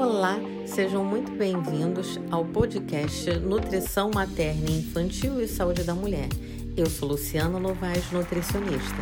Olá, sejam muito bem-vindos ao podcast Nutrição Materna Infantil e Saúde da Mulher. Eu sou Luciana Novaes, nutricionista.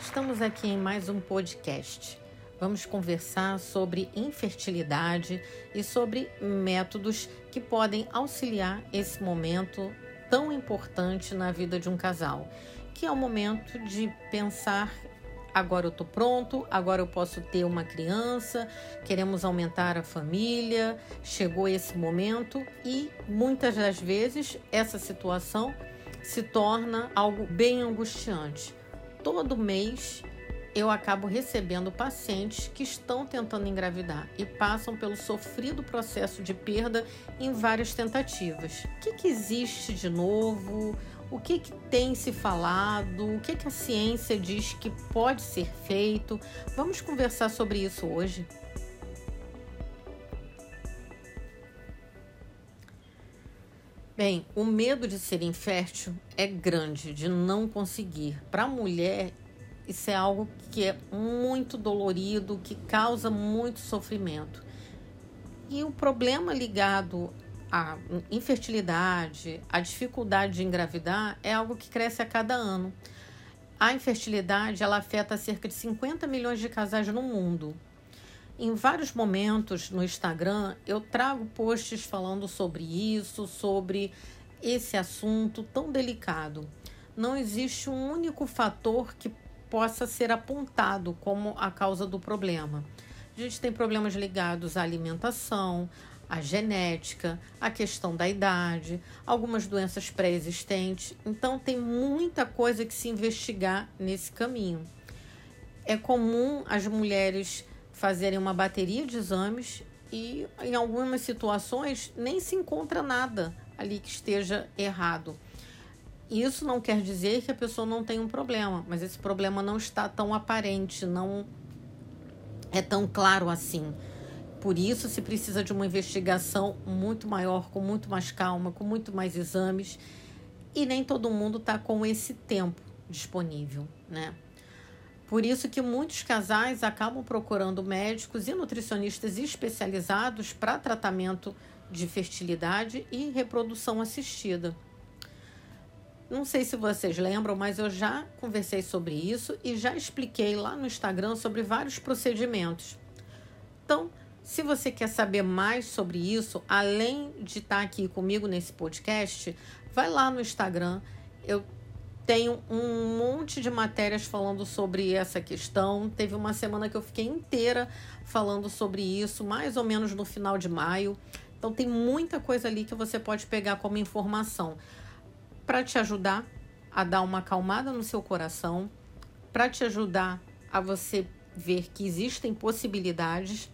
Estamos aqui em mais um podcast. Vamos conversar sobre infertilidade e sobre métodos que podem auxiliar esse momento tão importante na vida de um casal, que é o momento de pensar agora eu estou pronto, agora eu posso ter uma criança, queremos aumentar a família, chegou esse momento e muitas das vezes essa situação se torna algo bem angustiante. Todo mês eu acabo recebendo pacientes que estão tentando engravidar e passam pelo sofrido processo de perda em várias tentativas. O que, que existe de novo? O que, que tem se falado, o que, que a ciência diz que pode ser feito. Vamos conversar sobre isso hoje. Bem, o medo de ser infértil é grande, de não conseguir. Para a mulher, isso é algo que é muito dolorido, que causa muito sofrimento. E o problema ligado a infertilidade, a dificuldade de engravidar é algo que cresce a cada ano. A infertilidade ela afeta cerca de 50 milhões de casais no mundo. Em vários momentos no Instagram eu trago posts falando sobre isso, sobre esse assunto tão delicado. Não existe um único fator que possa ser apontado como a causa do problema. A gente tem problemas ligados à alimentação, a genética, a questão da idade, algumas doenças pré-existentes. Então, tem muita coisa que se investigar nesse caminho. É comum as mulheres fazerem uma bateria de exames e, em algumas situações, nem se encontra nada ali que esteja errado. Isso não quer dizer que a pessoa não tem um problema, mas esse problema não está tão aparente, não é tão claro assim. Por isso, se precisa de uma investigação muito maior, com muito mais calma, com muito mais exames. E nem todo mundo está com esse tempo disponível, né? Por isso que muitos casais acabam procurando médicos e nutricionistas especializados para tratamento de fertilidade e reprodução assistida. Não sei se vocês lembram, mas eu já conversei sobre isso e já expliquei lá no Instagram sobre vários procedimentos. Então, se você quer saber mais sobre isso, além de estar aqui comigo nesse podcast, vai lá no Instagram. Eu tenho um monte de matérias falando sobre essa questão. Teve uma semana que eu fiquei inteira falando sobre isso, mais ou menos no final de maio. Então tem muita coisa ali que você pode pegar como informação para te ajudar a dar uma acalmada no seu coração, para te ajudar a você ver que existem possibilidades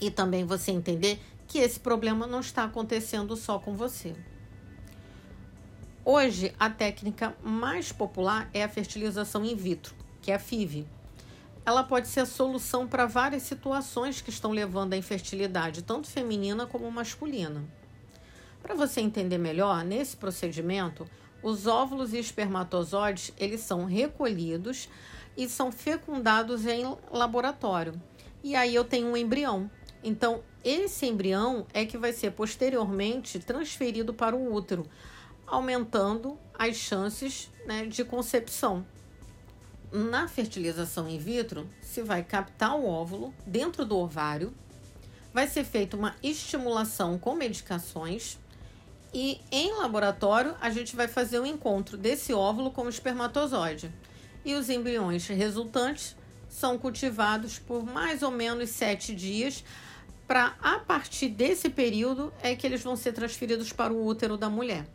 e também você entender que esse problema não está acontecendo só com você. Hoje, a técnica mais popular é a fertilização in vitro, que é a FIV. Ela pode ser a solução para várias situações que estão levando à infertilidade, tanto feminina como masculina. Para você entender melhor, nesse procedimento, os óvulos e espermatozoides eles são recolhidos e são fecundados em laboratório. E aí eu tenho um embrião. Então, esse embrião é que vai ser posteriormente transferido para o útero, aumentando as chances né, de concepção. Na fertilização in vitro, se vai captar o óvulo dentro do ovário, vai ser feita uma estimulação com medicações e em laboratório a gente vai fazer o um encontro desse óvulo com o espermatozoide. E os embriões resultantes são cultivados por mais ou menos sete dias para a partir desse período é que eles vão ser transferidos para o útero da mulher.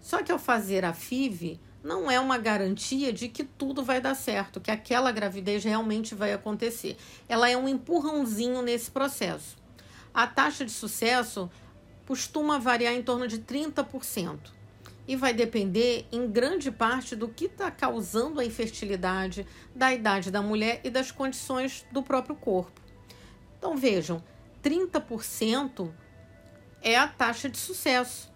Só que ao fazer a FIV, não é uma garantia de que tudo vai dar certo, que aquela gravidez realmente vai acontecer. Ela é um empurrãozinho nesse processo. A taxa de sucesso costuma variar em torno de 30% e vai depender em grande parte do que está causando a infertilidade, da idade da mulher e das condições do próprio corpo. Então vejam, 30% é a taxa de sucesso.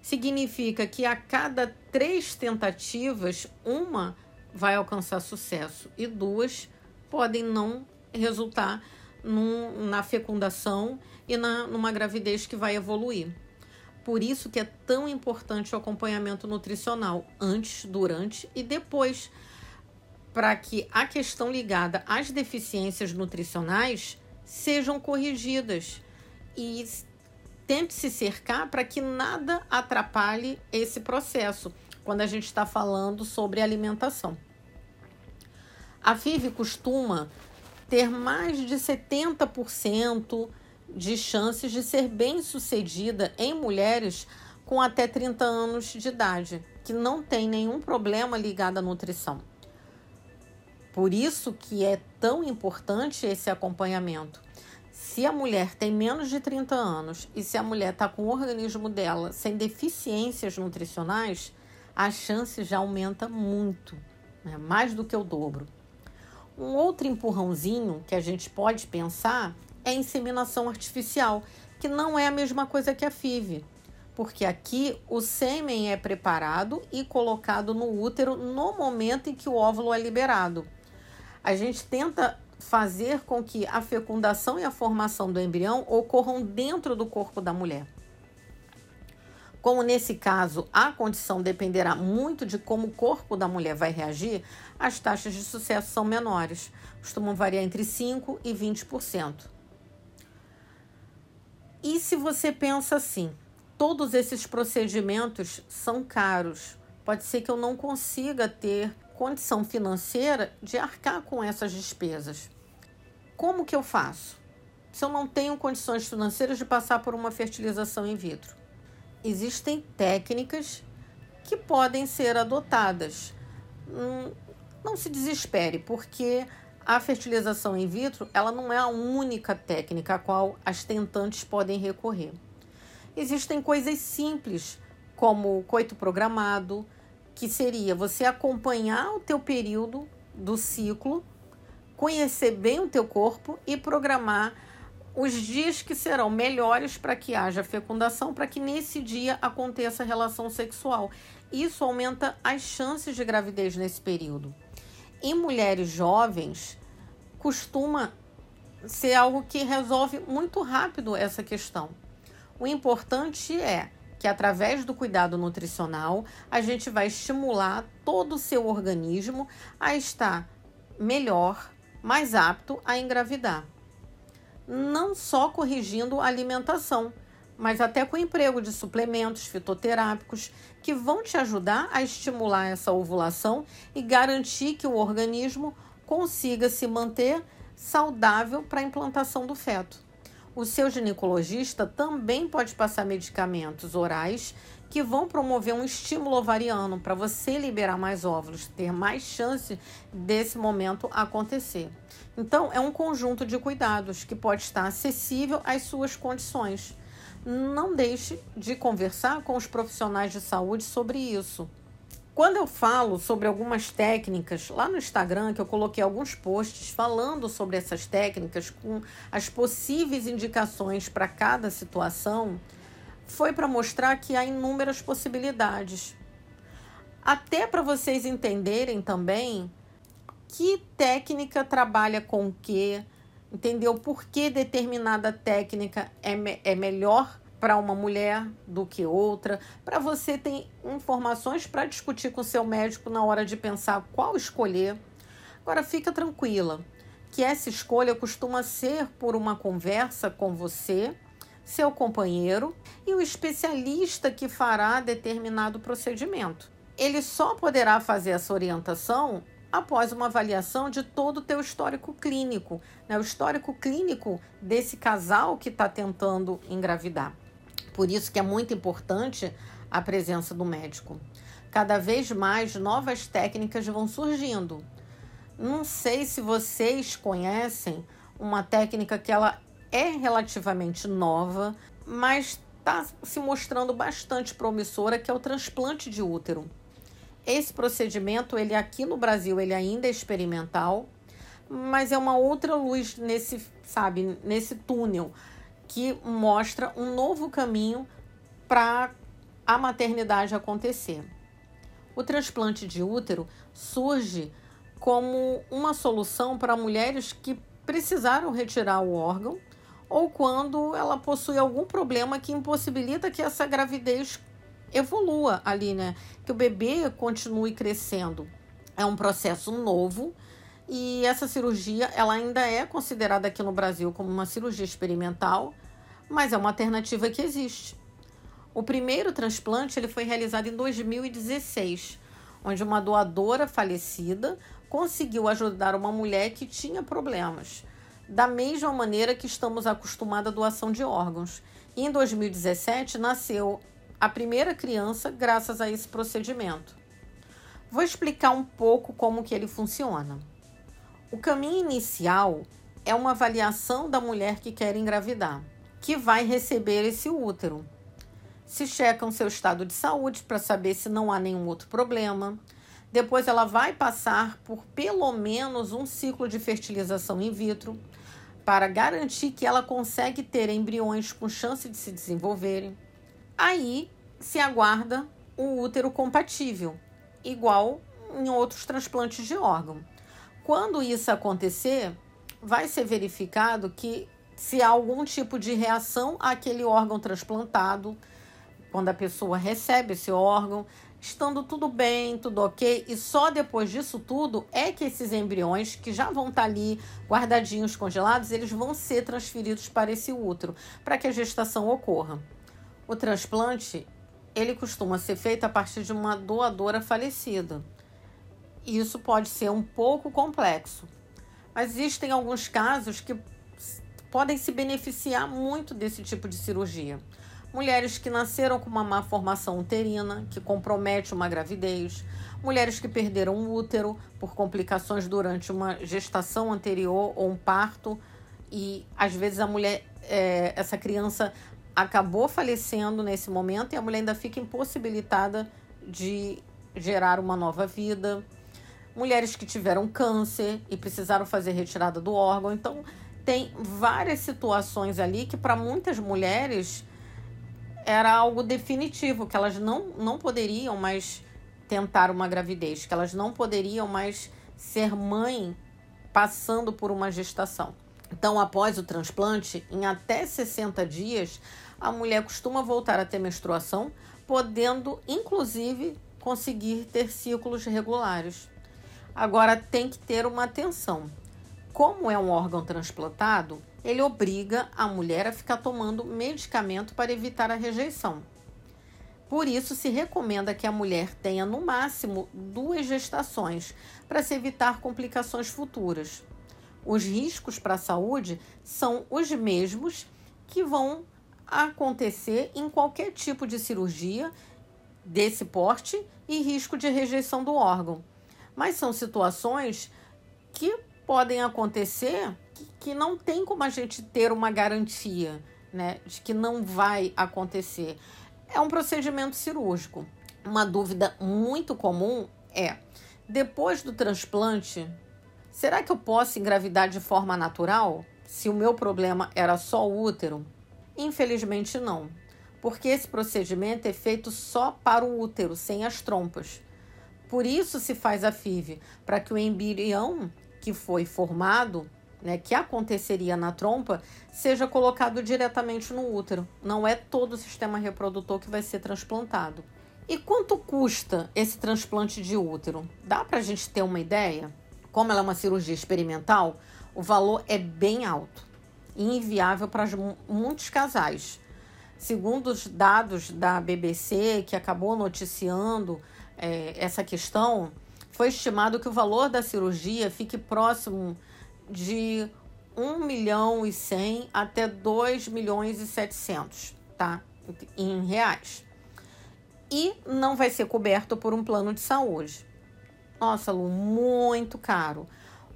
Significa que a cada três tentativas, uma vai alcançar sucesso e duas podem não resultar num, na fecundação e na, numa gravidez que vai evoluir. Por isso que é tão importante o acompanhamento nutricional antes, durante e depois, para que a questão ligada às deficiências nutricionais sejam corrigidas e tente se cercar para que nada atrapalhe esse processo quando a gente está falando sobre alimentação. A FIV costuma ter mais de 70% de chances de ser bem sucedida em mulheres com até 30 anos de idade, que não tem nenhum problema ligado à nutrição. Por isso que é tão importante esse acompanhamento. Se a mulher tem menos de 30 anos e se a mulher está com o organismo dela sem deficiências nutricionais, a chance já aumenta muito, né? mais do que o dobro. Um outro empurrãozinho que a gente pode pensar é inseminação artificial, que não é a mesma coisa que a FIV, porque aqui o sêmen é preparado e colocado no útero no momento em que o óvulo é liberado. A gente tenta fazer com que a fecundação e a formação do embrião ocorram dentro do corpo da mulher. Como nesse caso a condição dependerá muito de como o corpo da mulher vai reagir, as taxas de sucesso são menores, costumam variar entre 5% e 20%. E se você pensa assim, todos esses procedimentos são caros, pode ser que eu não consiga ter condição financeira de arcar com essas despesas. Como que eu faço? Se eu não tenho condições financeiras de passar por uma fertilização in vitro existem técnicas que podem ser adotadas. Hum, não se desespere, porque a fertilização in vitro ela não é a única técnica a qual as tentantes podem recorrer. Existem coisas simples, como coito programado, que seria você acompanhar o teu período do ciclo, conhecer bem o teu corpo e programar os dias que serão melhores para que haja fecundação, para que nesse dia aconteça relação sexual. Isso aumenta as chances de gravidez nesse período. Em mulheres jovens, costuma ser algo que resolve muito rápido essa questão. O importante é que através do cuidado nutricional, a gente vai estimular todo o seu organismo a estar melhor, mais apto a engravidar não só corrigindo a alimentação, mas até com o emprego de suplementos fitoterápicos que vão te ajudar a estimular essa ovulação e garantir que o organismo consiga se manter saudável para a implantação do feto. O seu ginecologista também pode passar medicamentos orais que vão promover um estímulo ovariano para você liberar mais óvulos, ter mais chance desse momento acontecer. Então, é um conjunto de cuidados que pode estar acessível às suas condições. Não deixe de conversar com os profissionais de saúde sobre isso. Quando eu falo sobre algumas técnicas, lá no Instagram, que eu coloquei alguns posts falando sobre essas técnicas, com as possíveis indicações para cada situação, foi para mostrar que há inúmeras possibilidades. Até para vocês entenderem também que técnica trabalha com o que, entendeu? Por que determinada técnica é, me é melhor para uma mulher do que outra, para você ter informações para discutir com seu médico na hora de pensar qual escolher. Agora fica tranquila, que essa escolha costuma ser por uma conversa com você, seu companheiro e o especialista que fará determinado procedimento. Ele só poderá fazer essa orientação após uma avaliação de todo o teu histórico clínico, né? o histórico clínico desse casal que está tentando engravidar. Por isso que é muito importante a presença do médico. Cada vez mais novas técnicas vão surgindo. Não sei se vocês conhecem uma técnica que ela é relativamente nova, mas está se mostrando bastante promissora, que é o transplante de útero. Esse procedimento, ele aqui no Brasil, ele ainda é experimental, mas é uma outra luz nesse, sabe, nesse túnel que mostra um novo caminho para a maternidade acontecer. O transplante de útero surge como uma solução para mulheres que precisaram retirar o órgão ou quando ela possui algum problema que impossibilita que essa gravidez evolua ali, né? Que o bebê continue crescendo. É um processo novo e essa cirurgia ela ainda é considerada aqui no Brasil como uma cirurgia experimental, mas é uma alternativa que existe. O primeiro transplante ele foi realizado em 2016, onde uma doadora falecida conseguiu ajudar uma mulher que tinha problemas, da mesma maneira que estamos acostumados à doação de órgãos. E em 2017 nasceu a primeira criança graças a esse procedimento. Vou explicar um pouco como que ele funciona. O caminho inicial é uma avaliação da mulher que quer engravidar, que vai receber esse útero. Se checam seu estado de saúde para saber se não há nenhum outro problema. Depois ela vai passar por pelo menos um ciclo de fertilização in vitro para garantir que ela consegue ter embriões com chance de se desenvolverem. Aí se aguarda um útero compatível, igual em outros transplantes de órgão. Quando isso acontecer, vai ser verificado que se há algum tipo de reação àquele órgão transplantado, quando a pessoa recebe esse órgão, estando tudo bem, tudo ok, e só depois disso tudo é que esses embriões, que já vão estar ali guardadinhos, congelados, eles vão ser transferidos para esse útero, para que a gestação ocorra. O transplante, ele costuma ser feito a partir de uma doadora falecida. E isso pode ser um pouco complexo. Mas existem alguns casos que podem se beneficiar muito desse tipo de cirurgia. Mulheres que nasceram com uma má formação uterina, que compromete uma gravidez, mulheres que perderam o útero por complicações durante uma gestação anterior ou um parto, e às vezes a mulher, é, essa criança acabou falecendo nesse momento e a mulher ainda fica impossibilitada de gerar uma nova vida. Mulheres que tiveram câncer e precisaram fazer retirada do órgão. Então, tem várias situações ali que, para muitas mulheres, era algo definitivo, que elas não, não poderiam mais tentar uma gravidez, que elas não poderiam mais ser mãe passando por uma gestação. Então, após o transplante, em até 60 dias, a mulher costuma voltar a ter menstruação, podendo inclusive conseguir ter ciclos regulares. Agora tem que ter uma atenção. Como é um órgão transplantado, ele obriga a mulher a ficar tomando medicamento para evitar a rejeição. Por isso, se recomenda que a mulher tenha no máximo duas gestações para se evitar complicações futuras. Os riscos para a saúde são os mesmos que vão acontecer em qualquer tipo de cirurgia desse porte e risco de rejeição do órgão. Mas são situações que podem acontecer que, que não tem como a gente ter uma garantia né, de que não vai acontecer. É um procedimento cirúrgico. Uma dúvida muito comum é: depois do transplante, será que eu posso engravidar de forma natural? Se o meu problema era só o útero? Infelizmente, não, porque esse procedimento é feito só para o útero, sem as trompas. Por isso se faz a FIV, para que o embrião que foi formado, né, que aconteceria na trompa, seja colocado diretamente no útero. Não é todo o sistema reprodutor que vai ser transplantado. E quanto custa esse transplante de útero? Dá para a gente ter uma ideia? Como ela é uma cirurgia experimental, o valor é bem alto inviável para muitos casais. Segundo os dados da BBC, que acabou noticiando é, essa questão, foi estimado que o valor da cirurgia fique próximo de 1 milhão e 100 até 2 milhões e 700, tá? Em reais. E não vai ser coberto por um plano de saúde. Nossa, Lu, muito caro.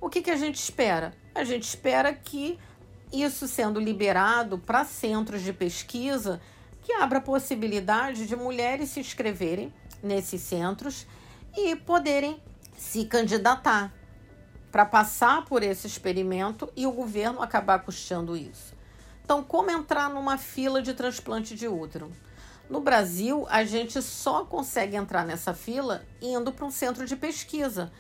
O que, que a gente espera? A gente espera que isso sendo liberado para centros de pesquisa que abra a possibilidade de mulheres se inscreverem nesses centros e poderem se candidatar para passar por esse experimento e o governo acabar custeando isso. Então, como entrar numa fila de transplante de útero? No Brasil, a gente só consegue entrar nessa fila indo para um centro de pesquisa,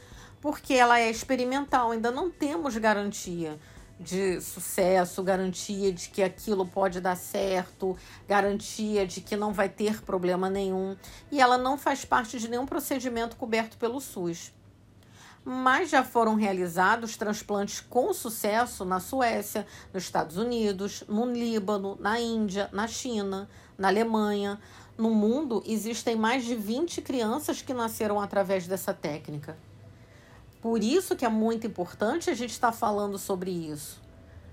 porque ela é experimental, ainda não temos garantia de sucesso, garantia de que aquilo pode dar certo, garantia de que não vai ter problema nenhum, e ela não faz parte de nenhum procedimento coberto pelo SUS. Mas já foram realizados transplantes com sucesso na Suécia, nos Estados Unidos, no Líbano, na Índia, na China, na Alemanha. No mundo, existem mais de 20 crianças que nasceram através dessa técnica. Por isso que é muito importante a gente estar falando sobre isso.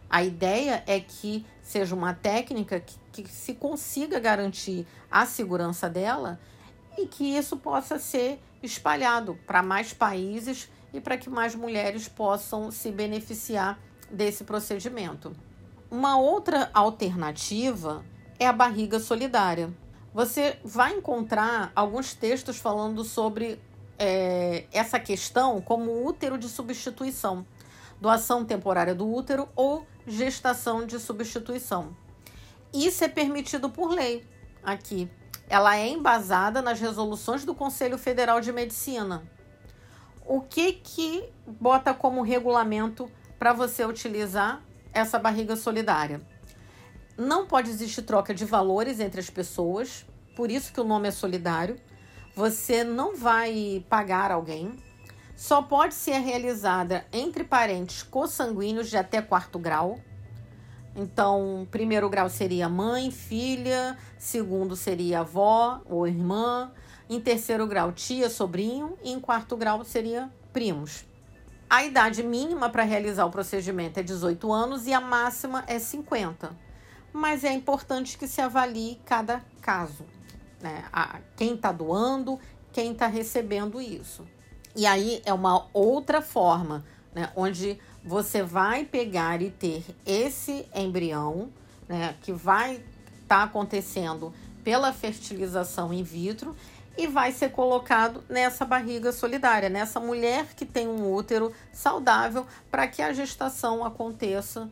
A ideia é que seja uma técnica que, que se consiga garantir a segurança dela e que isso possa ser espalhado para mais países e para que mais mulheres possam se beneficiar desse procedimento. Uma outra alternativa é a barriga solidária. Você vai encontrar alguns textos falando sobre é, essa questão como útero de substituição, doação temporária do útero ou gestação de substituição. Isso é permitido por lei aqui. Ela é embasada nas resoluções do Conselho Federal de Medicina. O que que bota como regulamento para você utilizar essa barriga solidária? Não pode existir troca de valores entre as pessoas, por isso que o nome é solidário. Você não vai pagar alguém. Só pode ser realizada entre parentes consanguíneos de até quarto grau. Então, primeiro grau seria mãe, filha, segundo seria avó ou irmã, em terceiro grau tia, sobrinho e em quarto grau seria primos. A idade mínima para realizar o procedimento é 18 anos e a máxima é 50. Mas é importante que se avalie cada caso né? A, quem está doando, quem está recebendo isso. E aí é uma outra forma, né? Onde você vai pegar e ter esse embrião, né? Que vai estar tá acontecendo pela fertilização in vitro e vai ser colocado nessa barriga solidária, nessa mulher que tem um útero saudável para que a gestação aconteça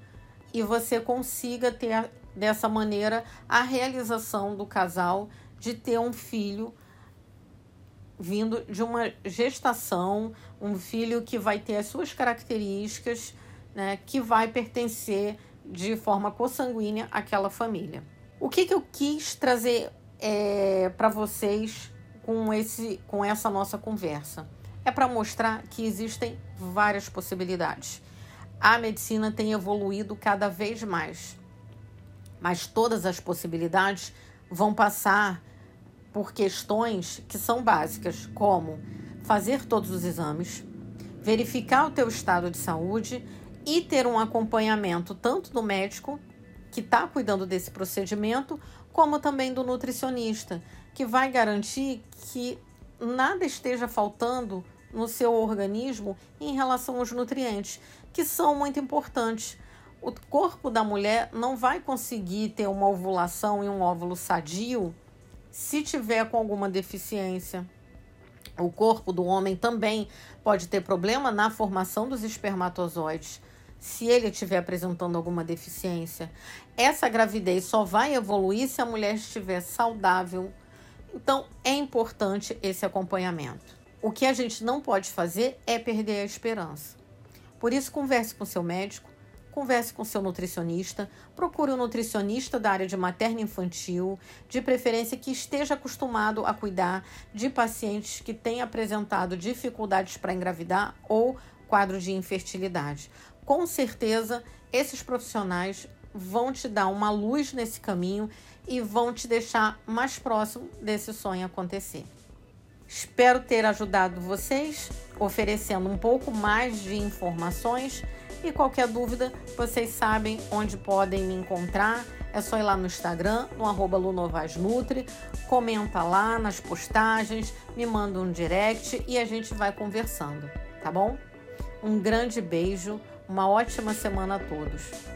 e você consiga ter dessa maneira a realização do casal de ter um filho vindo de uma gestação, um filho que vai ter as suas características, né, que vai pertencer de forma consanguínea àquela família. O que, que eu quis trazer é, para vocês com, esse, com essa nossa conversa? É para mostrar que existem várias possibilidades. A medicina tem evoluído cada vez mais, mas todas as possibilidades vão passar por questões que são básicas, como fazer todos os exames, verificar o teu estado de saúde e ter um acompanhamento tanto do médico que está cuidando desse procedimento, como também do nutricionista, que vai garantir que nada esteja faltando no seu organismo em relação aos nutrientes, que são muito importantes. O corpo da mulher não vai conseguir ter uma ovulação e um óvulo sadio se tiver com alguma deficiência. O corpo do homem também pode ter problema na formação dos espermatozoides, se ele estiver apresentando alguma deficiência. Essa gravidez só vai evoluir se a mulher estiver saudável. Então, é importante esse acompanhamento. O que a gente não pode fazer é perder a esperança. Por isso, converse com seu médico, converse com seu nutricionista, procure um nutricionista da área de materno infantil, de preferência que esteja acostumado a cuidar de pacientes que têm apresentado dificuldades para engravidar ou quadros de infertilidade. Com certeza, esses profissionais vão te dar uma luz nesse caminho e vão te deixar mais próximo desse sonho acontecer. Espero ter ajudado vocês, oferecendo um pouco mais de informações e qualquer dúvida, vocês sabem onde podem me encontrar. É só ir lá no Instagram, no arroba Lunovasnutri, comenta lá nas postagens, me manda um direct e a gente vai conversando, tá bom? Um grande beijo, uma ótima semana a todos.